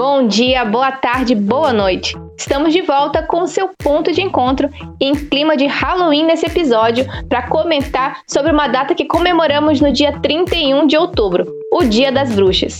Bom dia, boa tarde, boa noite. Estamos de volta com o seu ponto de encontro em clima de Halloween nesse episódio para comentar sobre uma data que comemoramos no dia 31 de outubro, o Dia das Bruxas.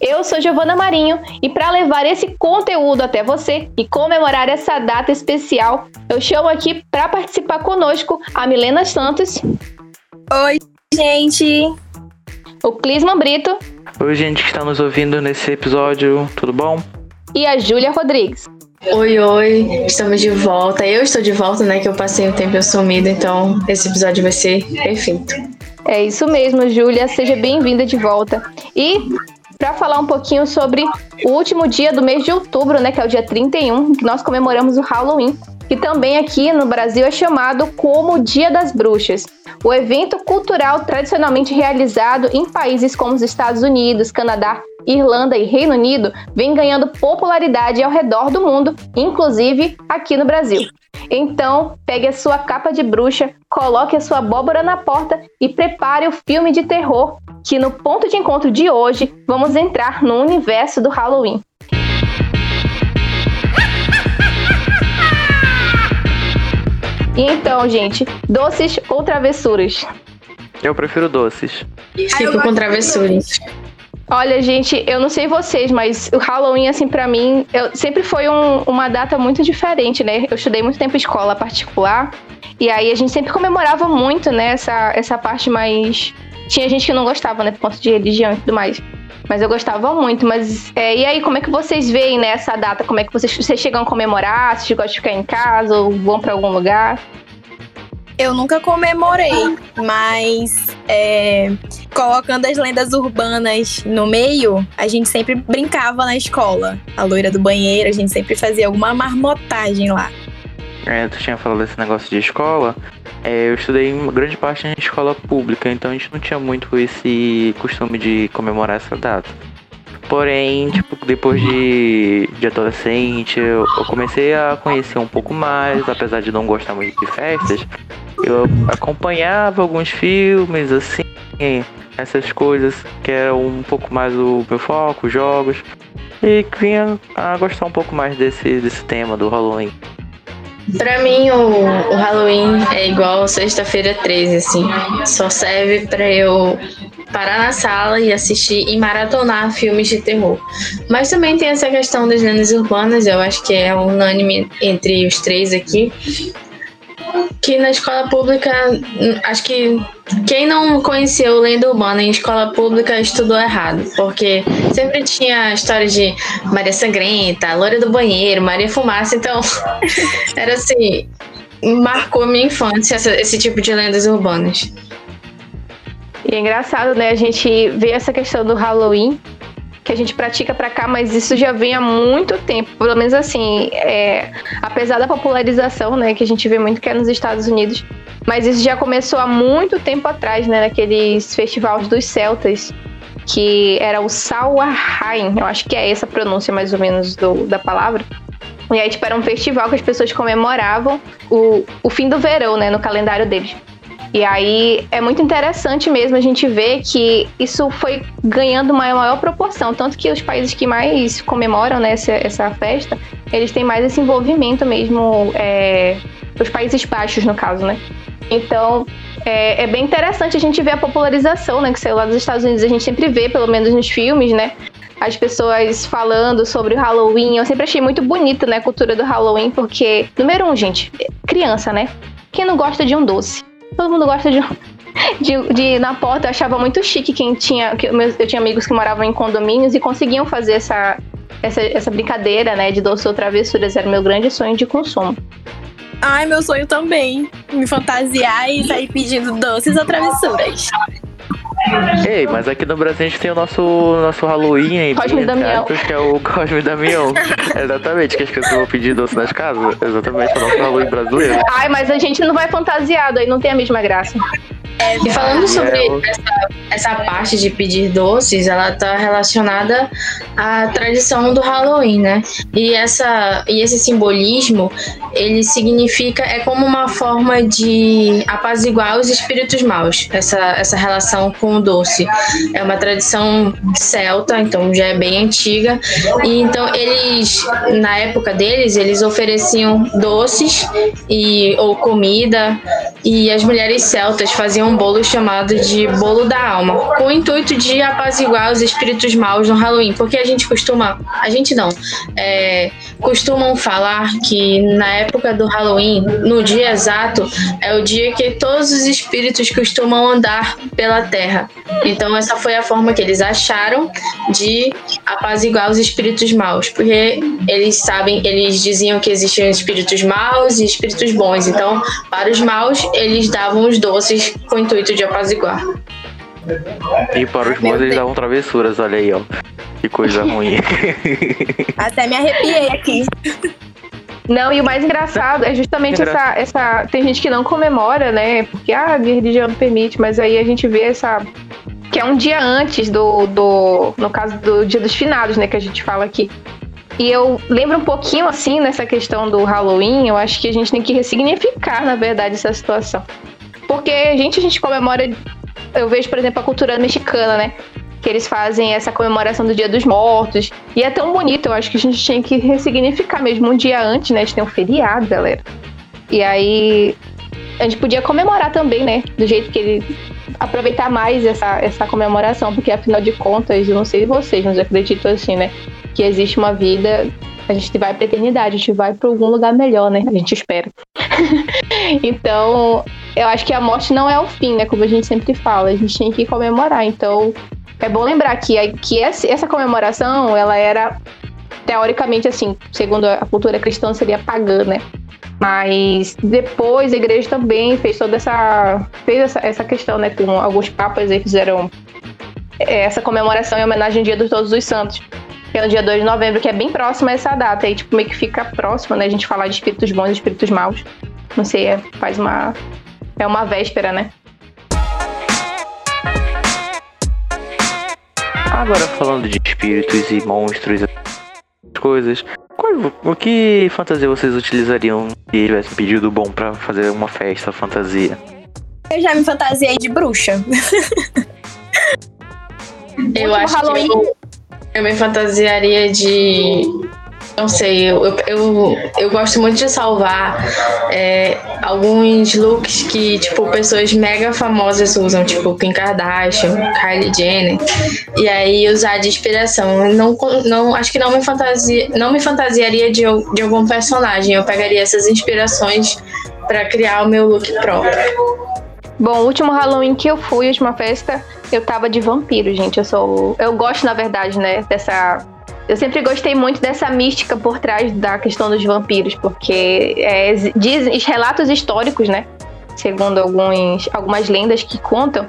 Eu sou Giovana Marinho e para levar esse conteúdo até você e comemorar essa data especial, eu chamo aqui para participar conosco a Milena Santos. Oi, gente! O Clisman Brito. Oi, gente que está nos ouvindo nesse episódio, tudo bom? E a Júlia Rodrigues. Oi, oi, estamos de volta. Eu estou de volta, né? Que eu passei um tempo sumido, então esse episódio vai ser perfeito. É isso mesmo, Júlia. Seja bem-vinda de volta. E para falar um pouquinho sobre o último dia do mês de outubro, né? Que é o dia 31, que nós comemoramos o Halloween que também aqui no Brasil é chamado como Dia das Bruxas. O evento cultural tradicionalmente realizado em países como os Estados Unidos, Canadá, Irlanda e Reino Unido vem ganhando popularidade ao redor do mundo, inclusive aqui no Brasil. Então, pegue a sua capa de bruxa, coloque a sua abóbora na porta e prepare o filme de terror, que no ponto de encontro de hoje vamos entrar no universo do Halloween. E então, gente, doces ou travessuras? Eu prefiro doces. Fico com travessuras. Olha, gente, eu não sei vocês, mas o Halloween, assim, para mim, eu, sempre foi um, uma data muito diferente, né? Eu estudei muito tempo em escola particular, e aí a gente sempre comemorava muito, né, essa, essa parte mais. Tinha gente que não gostava, né, por conta de religião e tudo mais. Mas eu gostava muito. Mas é, e aí, como é que vocês veem né, essa data? Como é que vocês, vocês chegam a comemorar? Vocês gostam de ficar em casa ou vão para algum lugar? Eu nunca comemorei, mas é, colocando as lendas urbanas no meio, a gente sempre brincava na escola. A loira do banheiro, a gente sempre fazia alguma marmotagem lá. É, tu tinha falado desse negócio de escola. É, eu estudei em grande parte em escola pública, então a gente não tinha muito esse costume de comemorar essa data. Porém, tipo, depois de, de adolescente, eu, eu, comecei a conhecer um pouco mais, apesar de não gostar muito de festas. Eu acompanhava alguns filmes, assim, essas coisas que eram um pouco mais o meu foco, jogos. E vinha a gostar um pouco mais desse, desse tema do Halloween. Pra mim, o, o Halloween é igual sexta-feira 13, assim. Só serve pra eu parar na sala e assistir e maratonar filmes de terror. Mas também tem essa questão das lendas urbanas, eu acho que é unânime entre os três aqui que na escola pública, acho que quem não conheceu Lenda Urbana em escola pública estudou errado, porque sempre tinha história de Maria Sangrenta, Loura do Banheiro, Maria Fumaça, então era assim, marcou minha infância essa, esse tipo de lendas urbanas. E é engraçado, né, a gente vê essa questão do Halloween que a gente pratica para cá, mas isso já vem há muito tempo. Pelo menos assim, é, apesar da popularização, né, que a gente vê muito que é nos Estados Unidos, mas isso já começou há muito tempo atrás, né, naqueles festivais dos celtas, que era o Samhain, eu acho que é essa a pronúncia mais ou menos do, da palavra. E aí, tipo, era um festival que as pessoas comemoravam o, o fim do verão, né, no calendário deles. E aí é muito interessante mesmo a gente ver que isso foi ganhando maior proporção. Tanto que os países que mais comemoram né, essa, essa festa, eles têm mais esse envolvimento mesmo, é, os Países Baixos, no caso, né? Então, é, é, bem interessante a gente ver a popularização, né? Que saiu lá dos Estados Unidos, a gente sempre vê, pelo menos nos filmes, né? As pessoas falando sobre o Halloween. Eu sempre achei muito bonito, né? A cultura do Halloween, porque, número um, gente, criança, né? Quem não gosta de um doce? Todo mundo gosta de, de, de na porta. Eu achava muito chique quem tinha. Que eu tinha amigos que moravam em condomínios e conseguiam fazer essa, essa, essa brincadeira, né? De doce ou travessuras. Era meu grande sonho de consumo. Ai, meu sonho também. Me fantasiar e sair pedindo doces ou travessuras. Ei, mas aqui no Brasil a gente tem o nosso, nosso Halloween aí. Cosme Damião. Que é o Cosme Damião. Exatamente, que as pessoas vão pedir doce nas casas. Exatamente, o nosso Halloween brasileiro. Ai, mas a gente não vai fantasiado, aí não tem a mesma graça. É, E falando sobre É, essa, essa parte de pedir doces, ela tá relacionada à tradição do Halloween, né? E, essa, e esse simbolismo, ele significa, é como uma forma de apaziguar os espíritos maus, essa, essa relação com o doce. É uma tradição celta, então já é bem antiga. E então eles, na época deles, eles ofereciam doces e, ou comida e as mulheres celtas faziam um bolo chamado de bolo da alma, com o intuito de apaziguar os espíritos maus no Halloween, porque a gente costuma, a gente não, é, costumam falar que na época do Halloween, no dia exato, é o dia que todos os espíritos costumam andar pela terra. Então essa foi a forma que eles acharam de apaziguar os espíritos maus, porque eles sabem, eles diziam que existiam espíritos maus e espíritos bons. Então, para os maus, eles davam os doces com o intuito de apaziguar. E para os bons eles davam travessuras, olha aí, ó. Que coisa ruim. Até me arrepiei aqui. Não, e o mais engraçado é justamente essa, essa. Tem gente que não comemora, né? Porque ah, minha religião não permite, mas aí a gente vê essa. Que é um dia antes do. do no caso do Dia dos Finados, né? Que a gente fala aqui. E eu lembro um pouquinho assim nessa questão do Halloween, eu acho que a gente tem que ressignificar, na verdade, essa situação. Porque a gente, a gente comemora. Eu vejo, por exemplo, a cultura mexicana, né? Que eles fazem essa comemoração do Dia dos Mortos. E é tão bonito, eu acho que a gente tinha que ressignificar mesmo um dia antes, né? A gente tem um feriado, galera. E aí a gente podia comemorar também, né? Do jeito que ele. Aproveitar mais essa, essa comemoração, porque afinal de contas, eu não sei vocês, mas eu acredito assim, né? Que existe uma vida, a gente vai pra eternidade, a gente vai pra algum lugar melhor, né? A gente espera. então, eu acho que a morte não é o fim, né? Como a gente sempre fala, a gente tem que comemorar. Então, é bom lembrar que, que essa comemoração, ela era teoricamente assim, segundo a cultura cristã, seria pagã, né? Mas depois a igreja também fez toda essa. fez essa, essa questão, né? Com alguns papas aí fizeram é, essa comemoração em homenagem ao Dia de Todos os Santos. Que é no dia 2 de novembro, que é bem próximo a essa data. Aí, tipo, meio que fica próximo, né? A gente falar de espíritos bons e espíritos maus. Não sei, é, faz uma. É uma véspera, né? Agora falando de espíritos e monstros e coisas, qual- o que fantasia vocês utilizariam se tivessem pedido bom pra fazer uma festa fantasia? Eu já me fantasiei de bruxa. Eu acho Halloween. que eu, eu me fantasiaria de. Não sei, eu, eu, eu, gosto muito de salvar é, alguns looks que, tipo, pessoas mega famosas usam, tipo Kim Kardashian, Kylie Jenner, e aí usar de inspiração. Não, não, acho que não me, fantasia, não me fantasiaria de, de algum personagem, eu pegaria essas inspirações pra criar o meu look próprio. Bom, o último Halloween que eu fui, última festa, eu tava de vampiro, gente. Eu sou. Eu gosto, na verdade, né, dessa. Eu sempre gostei muito dessa mística por trás da questão dos vampiros, porque é, diz relatos históricos, né? Segundo alguns, algumas lendas que contam,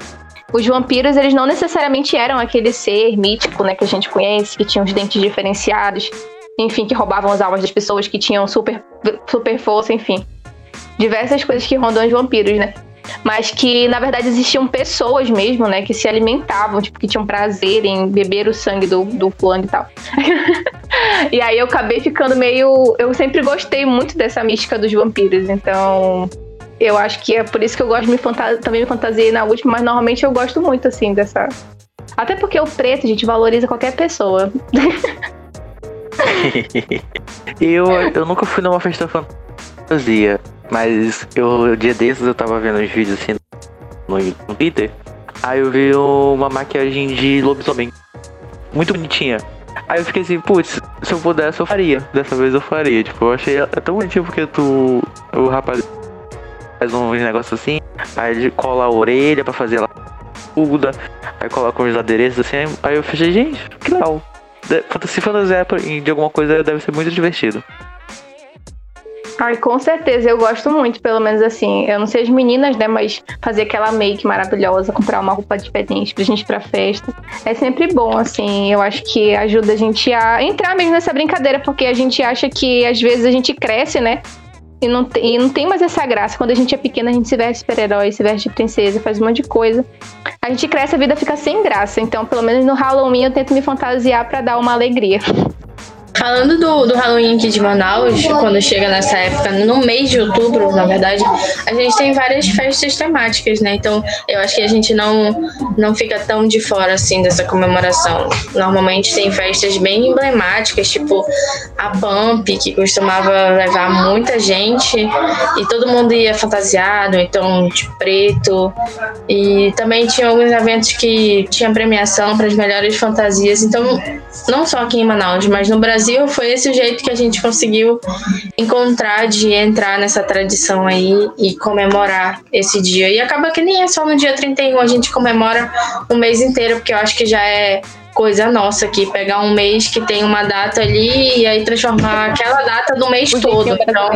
os vampiros eles não necessariamente eram aquele ser mítico, né, que a gente conhece, que tinha os dentes diferenciados, enfim, que roubavam as almas das pessoas, que tinham super, super força, enfim. Diversas coisas que rondam os vampiros, né? Mas que na verdade existiam pessoas mesmo, né, que se alimentavam, tipo, que tinham prazer em beber o sangue do, do fulano e tal. e aí eu acabei ficando meio. Eu sempre gostei muito dessa mística dos vampiros, então. Eu acho que é por isso que eu gosto de me fanta também me fantasiei na última, mas normalmente eu gosto muito, assim, dessa. Até porque o preto, a gente valoriza qualquer pessoa. eu, eu nunca fui numa festa fantasia, mas eu, dia desses eu tava vendo uns vídeos assim no, Twitter. Aí eu vi uma maquiagem de lobisomem. Muito bonitinha. Aí eu fiquei assim, putz, se eu pudesse eu faria. Dessa vez eu faria. Tipo, eu achei é tão bonitinho porque tu. O rapaz faz um negócio assim, aí ele cola a orelha pra fazer ela muda, aí coloca uns adereços assim, aí eu falei, gente, que legal. Se fantasiar de alguma coisa deve ser muito divertido. Ai, com certeza, eu gosto muito, pelo menos assim. Eu não sei as meninas, né, mas fazer aquela make maravilhosa, comprar uma roupa diferente pra gente ir pra festa. É sempre bom, assim. Eu acho que ajuda a gente a entrar mesmo nessa brincadeira, porque a gente acha que às vezes a gente cresce, né? E não, tem, e não tem mais essa graça. Quando a gente é pequena, a gente se veste super-herói, se veste de princesa, faz um monte de coisa. A gente cresce, a vida fica sem graça. Então, pelo menos no Halloween, eu tento me fantasiar para dar uma alegria. Falando do, do Halloween aqui de Manaus, quando chega nessa época, no mês de outubro, na verdade, a gente tem várias festas temáticas, né? Então, eu acho que a gente não, não fica tão de fora, assim, dessa comemoração. Normalmente tem festas bem emblemáticas, tipo a Pump, que costumava levar muita gente e todo mundo ia fantasiado, então de preto. E também tinha alguns eventos que tinha premiação para as melhores fantasias. Então, não só aqui em Manaus, mas no Brasil Brasil, foi esse o jeito que a gente conseguiu encontrar de entrar nessa tradição aí e comemorar esse dia. E acaba que nem é só no dia 31, a gente comemora o mês inteiro, porque eu acho que já é coisa nossa aqui, pegar um mês que tem uma data ali e aí transformar aquela data do mês todo. Então,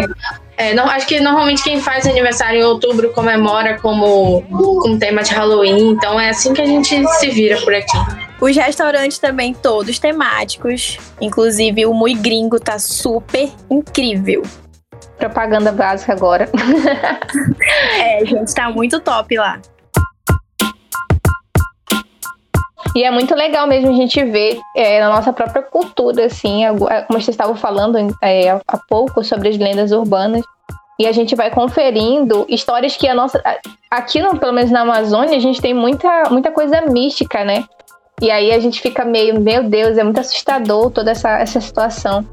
é, não, acho que normalmente quem faz aniversário em outubro comemora como com tema de Halloween, então é assim que a gente se vira por aqui. Os restaurantes também todos temáticos, inclusive o Mui Gringo tá super incrível. Propaganda básica agora. é, gente, tá muito top lá. E é muito legal mesmo a gente ver é, na nossa própria cultura, assim, como vocês estavam falando é, há pouco sobre as lendas urbanas. E a gente vai conferindo histórias que a nossa. Aqui, no, pelo menos na Amazônia, a gente tem muita, muita coisa mística, né? E aí a gente fica meio, meu Deus, é muito assustador toda essa, essa situação.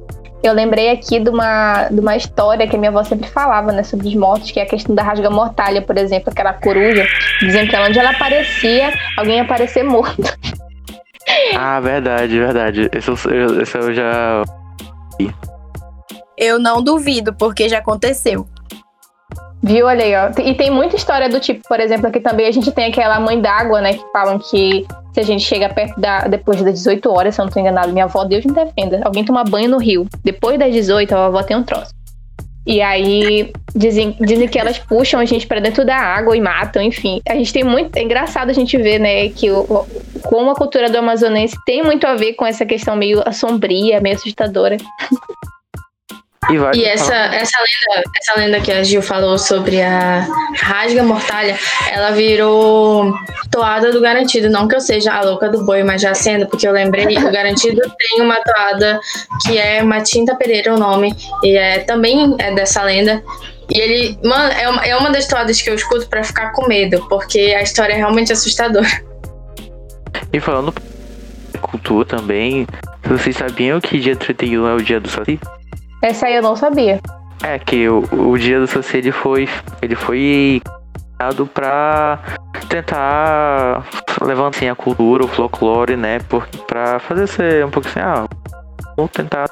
Eu lembrei aqui de uma, de uma história que a minha avó sempre falava, né, sobre os mortos, que é a questão da rasga mortalha, por exemplo, aquela coruja, dizendo que onde ela aparecia, alguém ia aparecer morto. Ah, verdade, verdade. Esse eu, esse eu já. Eu não duvido, porque já aconteceu. Viu, olha aí, ó. E tem muita história do tipo, por exemplo, aqui também a gente tem aquela mãe d'água, né? Que falam que se a gente chega perto da. depois das 18 horas, se eu não tô enganado, minha avó, Deus me defenda. Alguém toma banho no rio. Depois das 18, a avó tem um troço. E aí dizem, dizem que elas puxam a gente para dentro da água e matam, enfim. A gente tem muito. É engraçado a gente ver, né, que o, como a cultura do amazonense tem muito a ver com essa questão meio assombria, meio assustadora. E, e essa, essa, lenda, essa lenda que a Gil falou sobre a rasga mortalha, ela virou toada do garantido. Não que eu seja a louca do boi, mas já sendo, porque eu lembrei, o garantido tem uma toada que é Matinta Pereira o nome, e é também é dessa lenda. E ele, mano, é uma, é uma das toadas que eu escuto para ficar com medo, porque a história é realmente assustadora. E falando cultura também, vocês sabiam que dia 31 é o dia do Saci? Essa aí eu não sabia. É que o, o dia do Saci ele foi ele foi criado para tentar levantar assim, a cultura, o folclore, né, para fazer ser um pouco assim, ah, vou tentar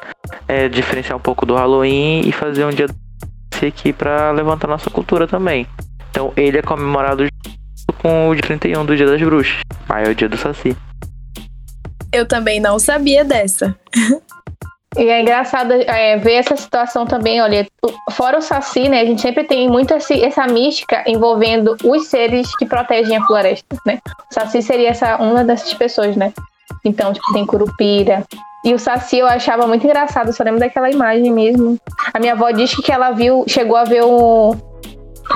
é, diferenciar um pouco do Halloween e fazer um dia aqui para levantar nossa cultura também. Então ele é comemorado com o dia 31 do Dia das Bruxas. Aí é o dia do Saci. Eu também não sabia dessa. E é engraçado é, ver essa situação também, olha, fora o Saci, né, a gente sempre tem muito esse, essa mística envolvendo os seres que protegem a floresta, né? O Saci seria essa, uma dessas pessoas, né? Então, tipo, tem Curupira. E o Saci eu achava muito engraçado, só lembro daquela imagem mesmo. A minha avó diz que ela viu, chegou a ver o,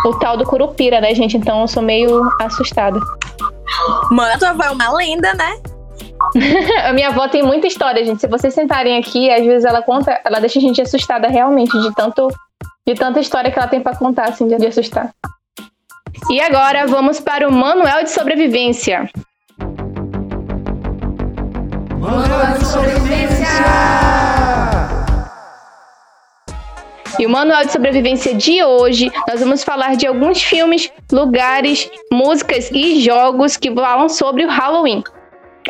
o tal do Curupira, né, gente? Então eu sou meio assustada. Mano, tua avó é uma lenda, né? a minha avó tem muita história, gente. Se vocês sentarem aqui, às vezes ela conta, ela deixa a gente assustada realmente de tanto de tanta história que ela tem para contar assim de, assustar. E agora vamos para o manual de sobrevivência. Manual de sobrevivência. E o manual de sobrevivência de hoje, nós vamos falar de alguns filmes, lugares, músicas e jogos que falam sobre o Halloween.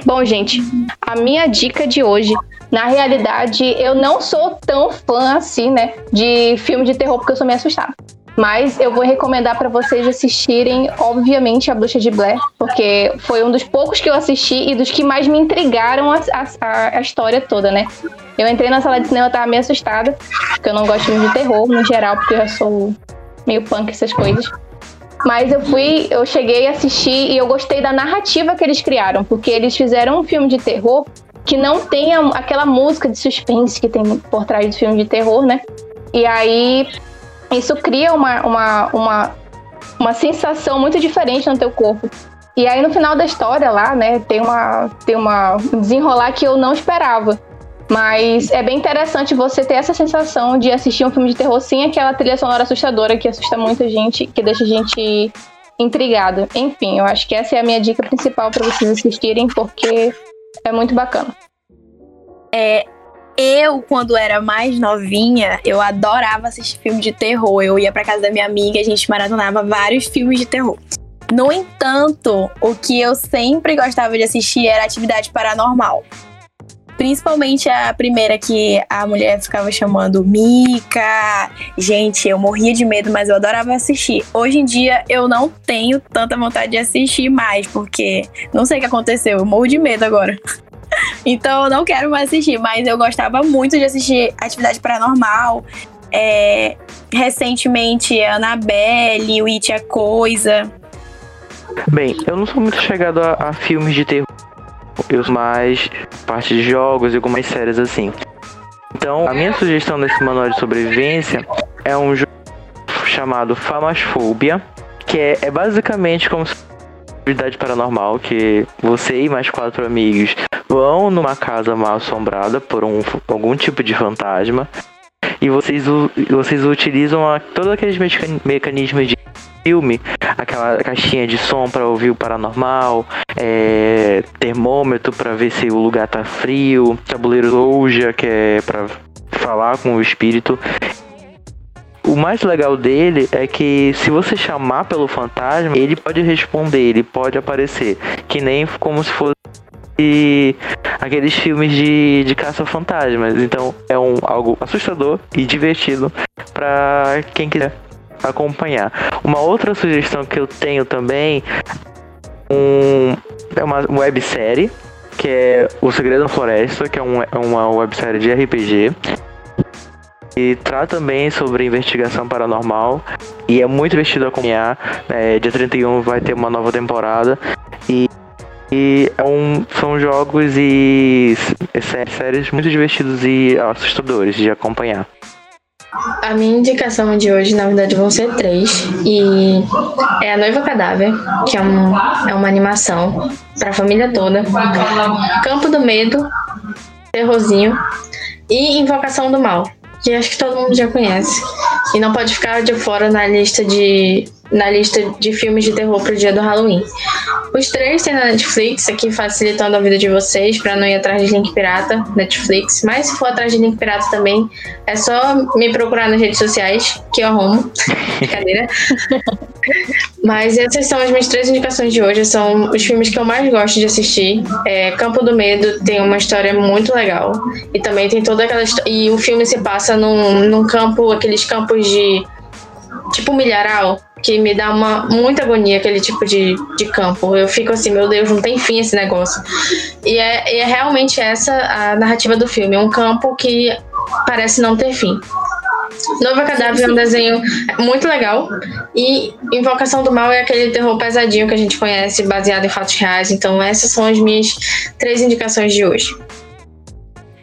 Bom, gente, a minha dica de hoje, na realidade, eu não sou tão fã assim, né, de filme de terror porque eu sou meio assustada. Mas eu vou recomendar para vocês assistirem, obviamente, A Bruxa de Blair, porque foi um dos poucos que eu assisti e dos que mais me intrigaram a, a, a história toda, né? Eu entrei na sala de cinema, tava meio assustada, porque eu não gosto de terror no geral, porque eu já sou meio punk essas coisas. Mas eu fui, eu cheguei a assistir e eu gostei da narrativa que eles criaram, porque eles fizeram um filme de terror que não tem aquela música de suspense que tem por trás do filme de terror, né? E aí isso cria uma, uma, uma, uma sensação muito diferente no teu corpo. E aí no final da história lá, né, tem uma tem uma um desenrolar que eu não esperava. Mas é bem interessante você ter essa sensação de assistir um filme de terror sem aquela trilha sonora assustadora que assusta muita gente, que deixa a gente intrigado. Enfim, eu acho que essa é a minha dica principal para vocês assistirem, porque é muito bacana. É, eu, quando era mais novinha, eu adorava assistir filme de terror. Eu ia pra casa da minha amiga a gente maratonava vários filmes de terror. No entanto, o que eu sempre gostava de assistir era atividade paranormal. Principalmente a primeira que a mulher ficava chamando Mica. Gente, eu morria de medo, mas eu adorava assistir. Hoje em dia eu não tenho tanta vontade de assistir mais, porque não sei o que aconteceu, eu morro de medo agora. então eu não quero mais assistir, mas eu gostava muito de assistir Atividade Paranormal. É, recentemente, Annabelle, o It é Coisa. Bem, eu não sou muito chegado a, a filmes de terror. Eu sou mais parte de jogos e algumas séries assim. Então, a minha sugestão nesse manual de sobrevivência é um jogo chamado Famasfobia, que é, é basicamente como se atividade paranormal que você e mais quatro amigos vão numa casa mal assombrada por um, algum tipo de fantasma e vocês, vocês utilizam a, todos aqueles mecanismos de filme, aquela caixinha de som para ouvir o paranormal, é, termômetro para ver se o lugar tá frio, tabuleiro Ouija, que é para falar com o espírito. O mais legal dele é que se você chamar pelo fantasma, ele pode responder, ele pode aparecer, que nem como se fosse aqueles filmes de, de caça-fantasmas. Então é um, algo assustador e divertido para quem quiser acompanhar. Uma outra sugestão que eu tenho também um, é uma websérie que é O Segredo da Floresta, que é, um, é uma websérie de RPG. E trata também sobre investigação paranormal. E é muito divertido acompanhar. É, dia 31 vai ter uma nova temporada. E, e é um, são jogos e séries muito divertidos e assustadores de acompanhar. A minha indicação de hoje, na verdade, vão ser três. E é A Noiva Cadáver, que é, um, é uma animação para a família toda. Campo do Medo, Terrorzinho. E Invocação do Mal, que acho que todo mundo já conhece. E não pode ficar de fora na lista de na lista de filmes de terror pro dia do Halloween. Os três tem na Netflix, aqui facilitando a vida de vocês para não ir atrás de link pirata, Netflix. Mas se for atrás de link pirata também, é só me procurar nas redes sociais, que eu arrumo. Brincadeira. Mas essas são as minhas três indicações de hoje. São os filmes que eu mais gosto de assistir. É, Campo do Medo tem uma história muito legal. E também tem toda aquela. E o filme se passa num, num campo, aqueles campos de. Tipo milharal, que me dá uma muita agonia aquele tipo de, de campo. Eu fico assim, meu Deus, não tem fim esse negócio. E é, e é realmente essa a narrativa do filme. É um campo que parece não ter fim. Nova Cadáver é um desenho muito legal. E Invocação do Mal é aquele terror pesadinho que a gente conhece, baseado em fatos reais. Então, essas são as minhas três indicações de hoje.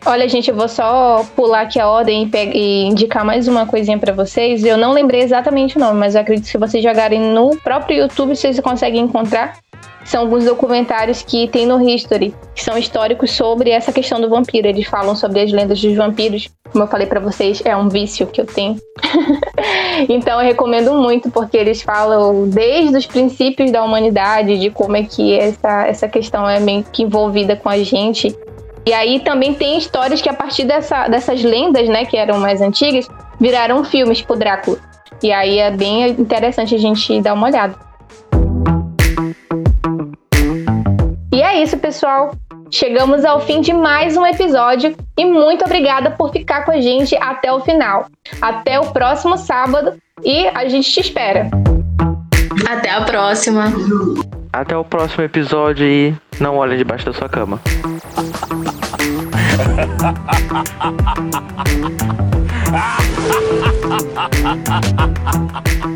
Olha, gente, eu vou só pular aqui a ordem e, e indicar mais uma coisinha para vocês. Eu não lembrei exatamente o nome, mas eu acredito que se vocês jogarem no próprio YouTube, vocês conseguem encontrar. São alguns documentários que tem no History, que são históricos sobre essa questão do vampiro. Eles falam sobre as lendas dos vampiros. Como eu falei para vocês, é um vício que eu tenho. então eu recomendo muito, porque eles falam desde os princípios da humanidade, de como é que essa, essa questão é meio que envolvida com a gente e aí também tem histórias que a partir dessa, dessas lendas, né, que eram mais antigas, viraram filmes, tipo Drácula. E aí é bem interessante a gente dar uma olhada. E é isso, pessoal. Chegamos ao fim de mais um episódio e muito obrigada por ficar com a gente até o final. Até o próximo sábado e a gente te espera. Até a próxima. Até o próximo episódio e não olhe debaixo da sua cama. 哈哈哈哈哈哈！啊哈哈哈哈哈哈！